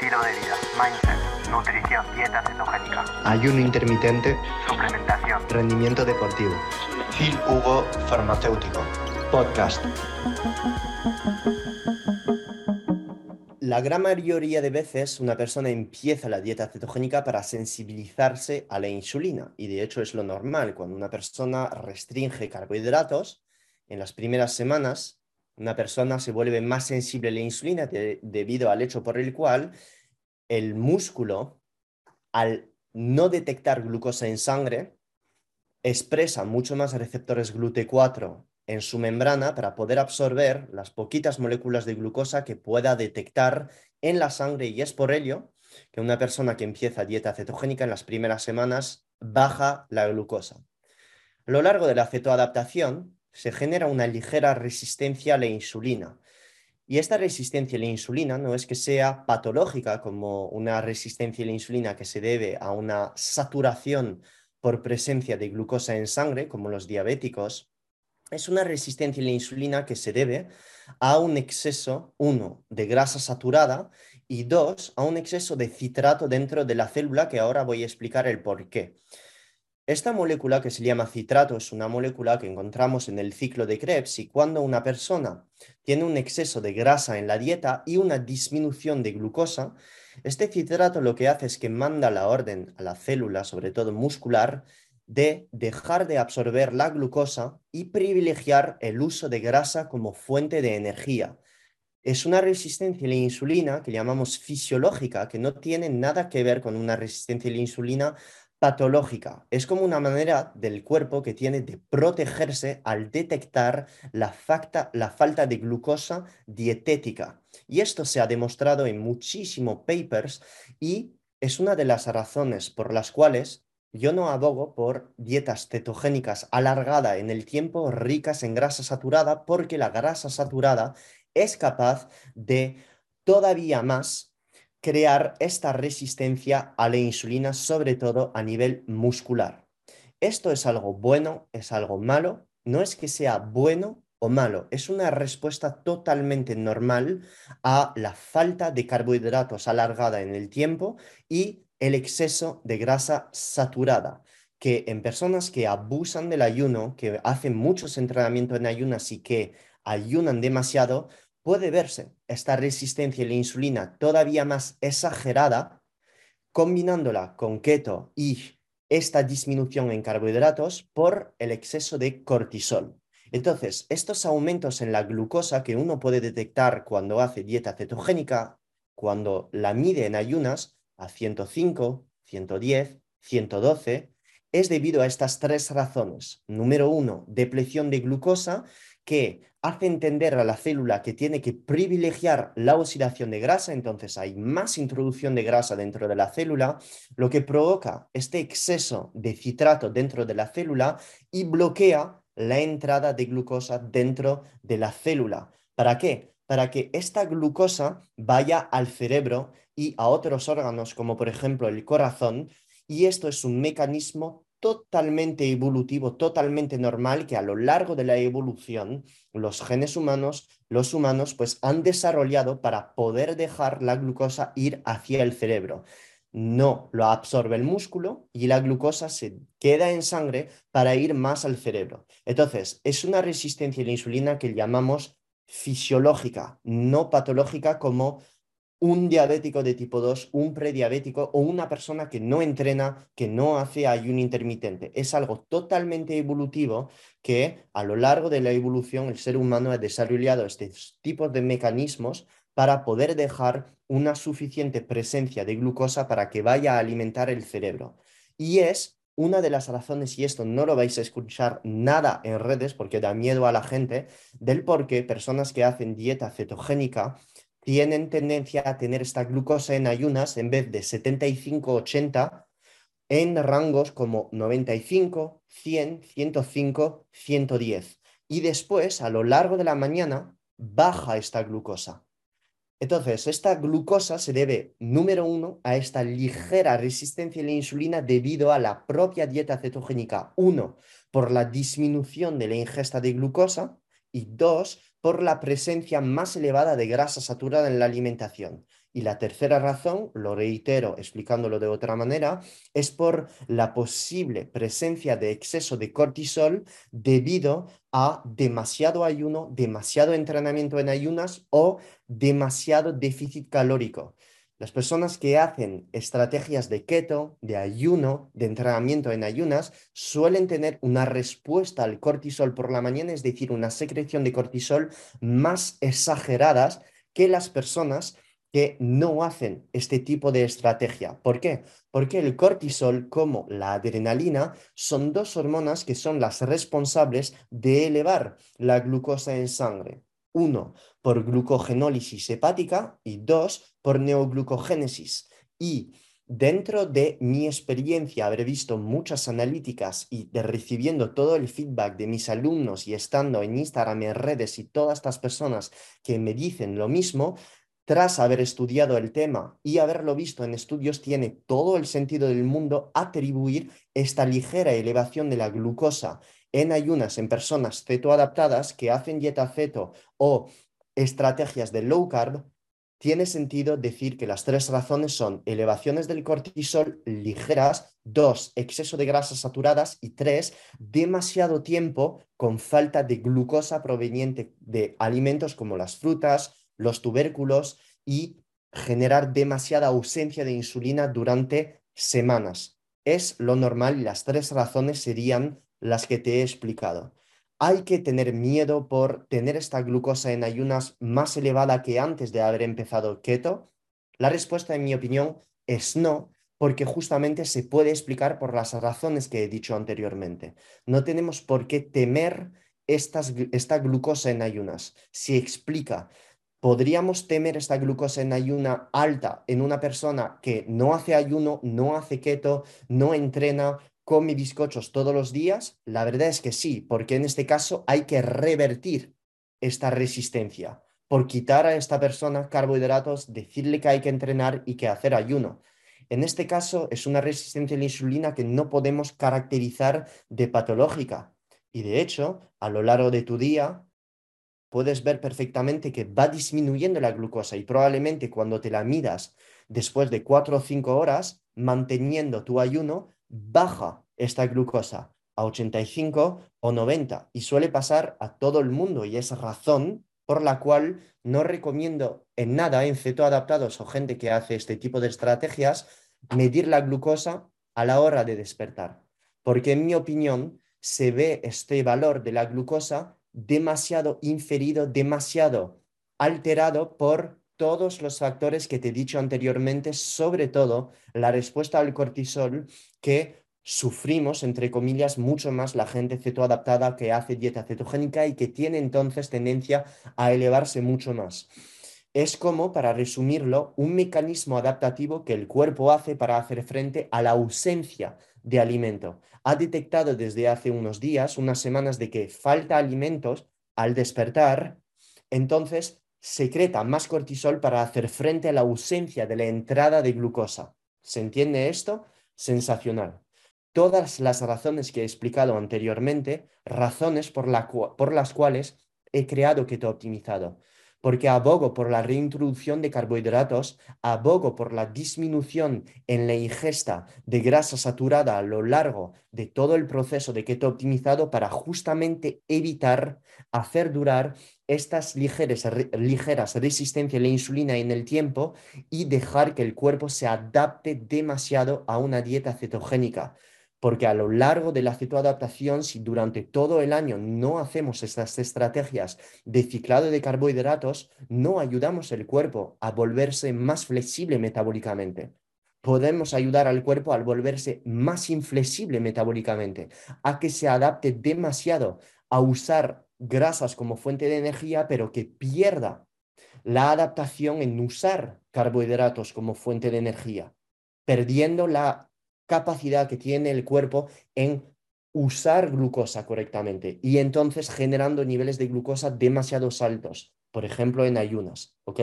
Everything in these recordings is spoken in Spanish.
estilo de vida, mindset, nutrición, dieta cetogénica, ayuno intermitente, suplementación, rendimiento deportivo. Phil Hugo Farmacéutico. Podcast. La gran mayoría de veces una persona empieza la dieta cetogénica para sensibilizarse a la insulina y de hecho es lo normal. Cuando una persona restringe carbohidratos, en las primeras semanas una persona se vuelve más sensible a la insulina debido al hecho por el cual el músculo, al no detectar glucosa en sangre, expresa mucho más receptores GLUT4 en su membrana para poder absorber las poquitas moléculas de glucosa que pueda detectar en la sangre y es por ello que una persona que empieza dieta cetogénica en las primeras semanas baja la glucosa. A lo largo de la cetoadaptación se genera una ligera resistencia a la insulina. Y esta resistencia a la insulina no es que sea patológica como una resistencia a la insulina que se debe a una saturación por presencia de glucosa en sangre, como los diabéticos, es una resistencia a la insulina que se debe a un exceso, uno, de grasa saturada y dos, a un exceso de citrato dentro de la célula, que ahora voy a explicar el por qué. Esta molécula que se llama citrato es una molécula que encontramos en el ciclo de Krebs y cuando una persona tiene un exceso de grasa en la dieta y una disminución de glucosa, este citrato lo que hace es que manda la orden a la célula, sobre todo muscular, de dejar de absorber la glucosa y privilegiar el uso de grasa como fuente de energía. Es una resistencia a la insulina que llamamos fisiológica, que no tiene nada que ver con una resistencia a la insulina patológica. Es como una manera del cuerpo que tiene de protegerse al detectar la, la falta de glucosa dietética. Y esto se ha demostrado en muchísimos papers y es una de las razones por las cuales yo no abogo por dietas cetogénicas alargada en el tiempo, ricas en grasa saturada, porque la grasa saturada es capaz de todavía más crear esta resistencia a la insulina, sobre todo a nivel muscular. Esto es algo bueno, es algo malo, no es que sea bueno o malo, es una respuesta totalmente normal a la falta de carbohidratos alargada en el tiempo y el exceso de grasa saturada, que en personas que abusan del ayuno, que hacen muchos entrenamientos en ayunas y que ayunan demasiado, puede verse esta resistencia a la insulina todavía más exagerada, combinándola con keto y esta disminución en carbohidratos por el exceso de cortisol. Entonces, estos aumentos en la glucosa que uno puede detectar cuando hace dieta cetogénica, cuando la mide en ayunas a 105, 110, 112, es debido a estas tres razones. Número uno, depleción de glucosa, que hace entender a la célula que tiene que privilegiar la oxidación de grasa, entonces hay más introducción de grasa dentro de la célula, lo que provoca este exceso de citrato dentro de la célula y bloquea la entrada de glucosa dentro de la célula. ¿Para qué? Para que esta glucosa vaya al cerebro y a otros órganos, como por ejemplo el corazón, y esto es un mecanismo totalmente evolutivo, totalmente normal, que a lo largo de la evolución los genes humanos, los humanos, pues han desarrollado para poder dejar la glucosa ir hacia el cerebro. No lo absorbe el músculo y la glucosa se queda en sangre para ir más al cerebro. Entonces, es una resistencia a la insulina que llamamos fisiológica, no patológica como un diabético de tipo 2, un prediabético o una persona que no entrena, que no hace ayuno intermitente. Es algo totalmente evolutivo que a lo largo de la evolución el ser humano ha desarrollado estos tipos de mecanismos para poder dejar una suficiente presencia de glucosa para que vaya a alimentar el cerebro. Y es una de las razones, y esto no lo vais a escuchar nada en redes porque da miedo a la gente, del por qué personas que hacen dieta cetogénica tienen tendencia a tener esta glucosa en ayunas en vez de 75-80 en rangos como 95, 100, 105, 110. Y después, a lo largo de la mañana, baja esta glucosa. Entonces, esta glucosa se debe, número uno, a esta ligera resistencia a la insulina debido a la propia dieta cetogénica. Uno, por la disminución de la ingesta de glucosa y dos, por la presencia más elevada de grasa saturada en la alimentación. Y la tercera razón, lo reitero explicándolo de otra manera, es por la posible presencia de exceso de cortisol debido a demasiado ayuno, demasiado entrenamiento en ayunas o demasiado déficit calórico. Las personas que hacen estrategias de keto, de ayuno, de entrenamiento en ayunas, suelen tener una respuesta al cortisol por la mañana, es decir, una secreción de cortisol más exageradas que las personas que no hacen este tipo de estrategia. ¿Por qué? Porque el cortisol como la adrenalina son dos hormonas que son las responsables de elevar la glucosa en sangre. Uno, por glucogenólisis hepática y dos, por neoglucogénesis. Y dentro de mi experiencia, haber visto muchas analíticas y de recibiendo todo el feedback de mis alumnos y estando en Instagram, en redes y todas estas personas que me dicen lo mismo, tras haber estudiado el tema y haberlo visto en estudios, tiene todo el sentido del mundo atribuir esta ligera elevación de la glucosa en ayunas en personas cetoadaptadas que hacen dieta ceto o estrategias de low carb. Tiene sentido decir que las tres razones son elevaciones del cortisol ligeras, dos, exceso de grasas saturadas y tres, demasiado tiempo con falta de glucosa proveniente de alimentos como las frutas, los tubérculos y generar demasiada ausencia de insulina durante semanas. Es lo normal y las tres razones serían las que te he explicado. ¿Hay que tener miedo por tener esta glucosa en ayunas más elevada que antes de haber empezado keto? La respuesta, en mi opinión, es no, porque justamente se puede explicar por las razones que he dicho anteriormente. No tenemos por qué temer esta glucosa en ayunas. Se explica ¿Podríamos temer esta glucosa en ayuna alta en una persona que no hace ayuno, no hace keto, no entrena, come bizcochos todos los días? La verdad es que sí, porque en este caso hay que revertir esta resistencia por quitar a esta persona carbohidratos, decirle que hay que entrenar y que hacer ayuno. En este caso es una resistencia a la insulina que no podemos caracterizar de patológica. Y de hecho, a lo largo de tu día, puedes ver perfectamente que va disminuyendo la glucosa y probablemente cuando te la midas después de cuatro o cinco horas, manteniendo tu ayuno, baja esta glucosa a 85 o 90 y suele pasar a todo el mundo y es razón por la cual no recomiendo en nada en cetoadaptados o gente que hace este tipo de estrategias medir la glucosa a la hora de despertar, porque en mi opinión se ve este valor de la glucosa demasiado inferido, demasiado alterado por todos los factores que te he dicho anteriormente, sobre todo la respuesta al cortisol que sufrimos, entre comillas, mucho más la gente cetoadaptada que hace dieta cetogénica y que tiene entonces tendencia a elevarse mucho más. Es como, para resumirlo, un mecanismo adaptativo que el cuerpo hace para hacer frente a la ausencia de alimento. Ha detectado desde hace unos días, unas semanas, de que falta alimentos al despertar, entonces secreta más cortisol para hacer frente a la ausencia de la entrada de glucosa. ¿Se entiende esto? Sensacional. Todas las razones que he explicado anteriormente, razones por, por las cuales he creado Keto Optimizado porque abogo por la reintroducción de carbohidratos, abogo por la disminución en la ingesta de grasa saturada a lo largo de todo el proceso de keto optimizado para justamente evitar hacer durar estas ligeras, ligeras resistencias a la insulina en el tiempo y dejar que el cuerpo se adapte demasiado a una dieta cetogénica porque a lo largo de la cetoadaptación, si durante todo el año no hacemos estas estrategias de ciclado de carbohidratos, no ayudamos al cuerpo a volverse más flexible metabólicamente. Podemos ayudar al cuerpo a volverse más inflexible metabólicamente, a que se adapte demasiado a usar grasas como fuente de energía, pero que pierda la adaptación en usar carbohidratos como fuente de energía, perdiendo la capacidad que tiene el cuerpo en usar glucosa correctamente y entonces generando niveles de glucosa demasiado altos, por ejemplo en ayunas, ¿ok?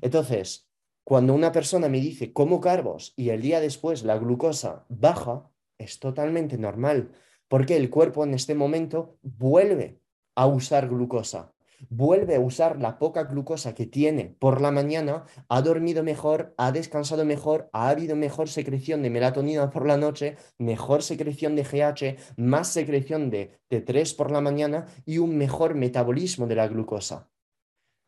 Entonces, cuando una persona me dice como carbos y el día después la glucosa baja, es totalmente normal, porque el cuerpo en este momento vuelve a usar glucosa. Vuelve a usar la poca glucosa que tiene por la mañana, ha dormido mejor, ha descansado mejor, ha habido mejor secreción de melatonina por la noche, mejor secreción de GH, más secreción de T3 por la mañana y un mejor metabolismo de la glucosa.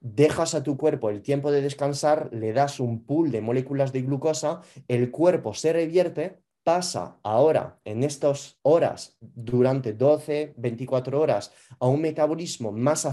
Dejas a tu cuerpo el tiempo de descansar, le das un pool de moléculas de glucosa, el cuerpo se revierte pasa ahora en estas horas, durante 12, 24 horas, a un metabolismo más,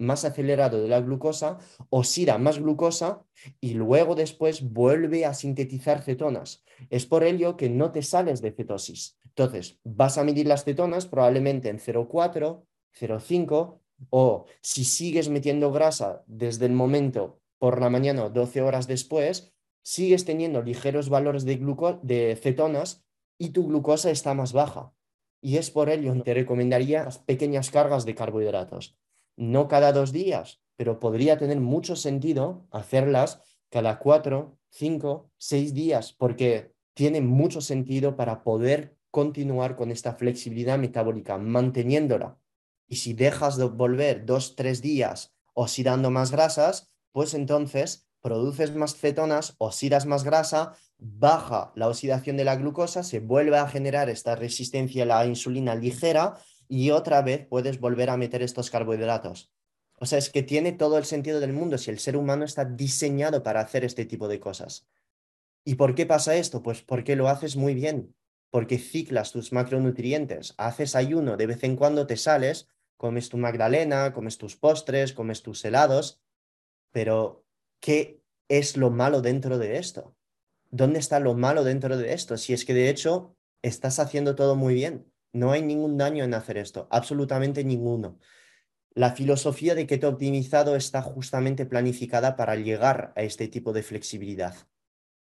más acelerado de la glucosa, oxida más glucosa y luego después vuelve a sintetizar cetonas. Es por ello que no te sales de cetosis. Entonces, vas a medir las cetonas probablemente en 0,4, 0,5 o si sigues metiendo grasa desde el momento por la mañana o 12 horas después, sigues teniendo ligeros valores de, de cetonas y tu glucosa está más baja. Y es por ello te recomendaría pequeñas cargas de carbohidratos. No cada dos días, pero podría tener mucho sentido hacerlas cada cuatro, cinco, seis días, porque tiene mucho sentido para poder continuar con esta flexibilidad metabólica, manteniéndola. Y si dejas de volver dos, tres días oxidando más grasas, pues entonces produces más cetonas, oxidas más grasa, baja la oxidación de la glucosa, se vuelve a generar esta resistencia a la insulina ligera y otra vez puedes volver a meter estos carbohidratos. O sea, es que tiene todo el sentido del mundo si el ser humano está diseñado para hacer este tipo de cosas. ¿Y por qué pasa esto? Pues porque lo haces muy bien, porque ciclas tus macronutrientes, haces ayuno, de vez en cuando te sales, comes tu magdalena, comes tus postres, comes tus helados, pero ¿qué es lo malo dentro de esto? ¿Dónde está lo malo dentro de esto? Si es que de hecho estás haciendo todo muy bien. No hay ningún daño en hacer esto, absolutamente ninguno. La filosofía de keto optimizado está justamente planificada para llegar a este tipo de flexibilidad.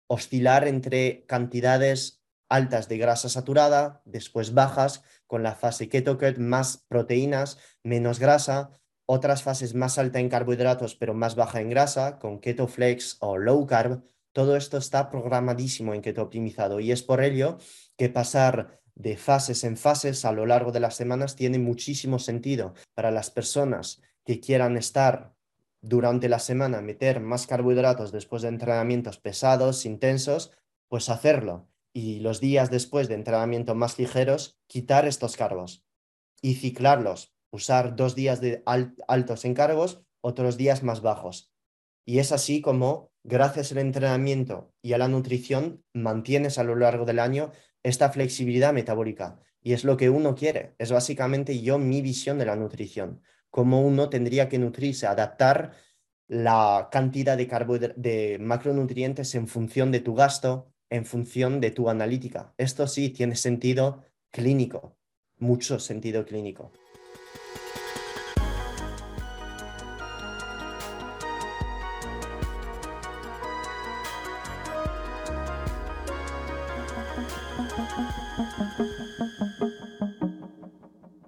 Oscilar entre cantidades altas de grasa saturada, después bajas, con la fase keto más proteínas, menos grasa, otras fases más alta en carbohidratos pero más baja en grasa, con keto flex o low carb, todo esto está programadísimo en keto optimizado. Y es por ello que pasar de fases en fases a lo largo de las semanas tiene muchísimo sentido. Para las personas que quieran estar durante la semana, meter más carbohidratos después de entrenamientos pesados, intensos, pues hacerlo. Y los días después de entrenamiento más ligeros, quitar estos carbos y ciclarlos usar dos días de altos encargos, otros días más bajos. Y es así como, gracias al entrenamiento y a la nutrición, mantienes a lo largo del año esta flexibilidad metabólica. Y es lo que uno quiere. Es básicamente yo mi visión de la nutrición. Cómo uno tendría que nutrirse, adaptar la cantidad de, de macronutrientes en función de tu gasto, en función de tu analítica. Esto sí tiene sentido clínico, mucho sentido clínico.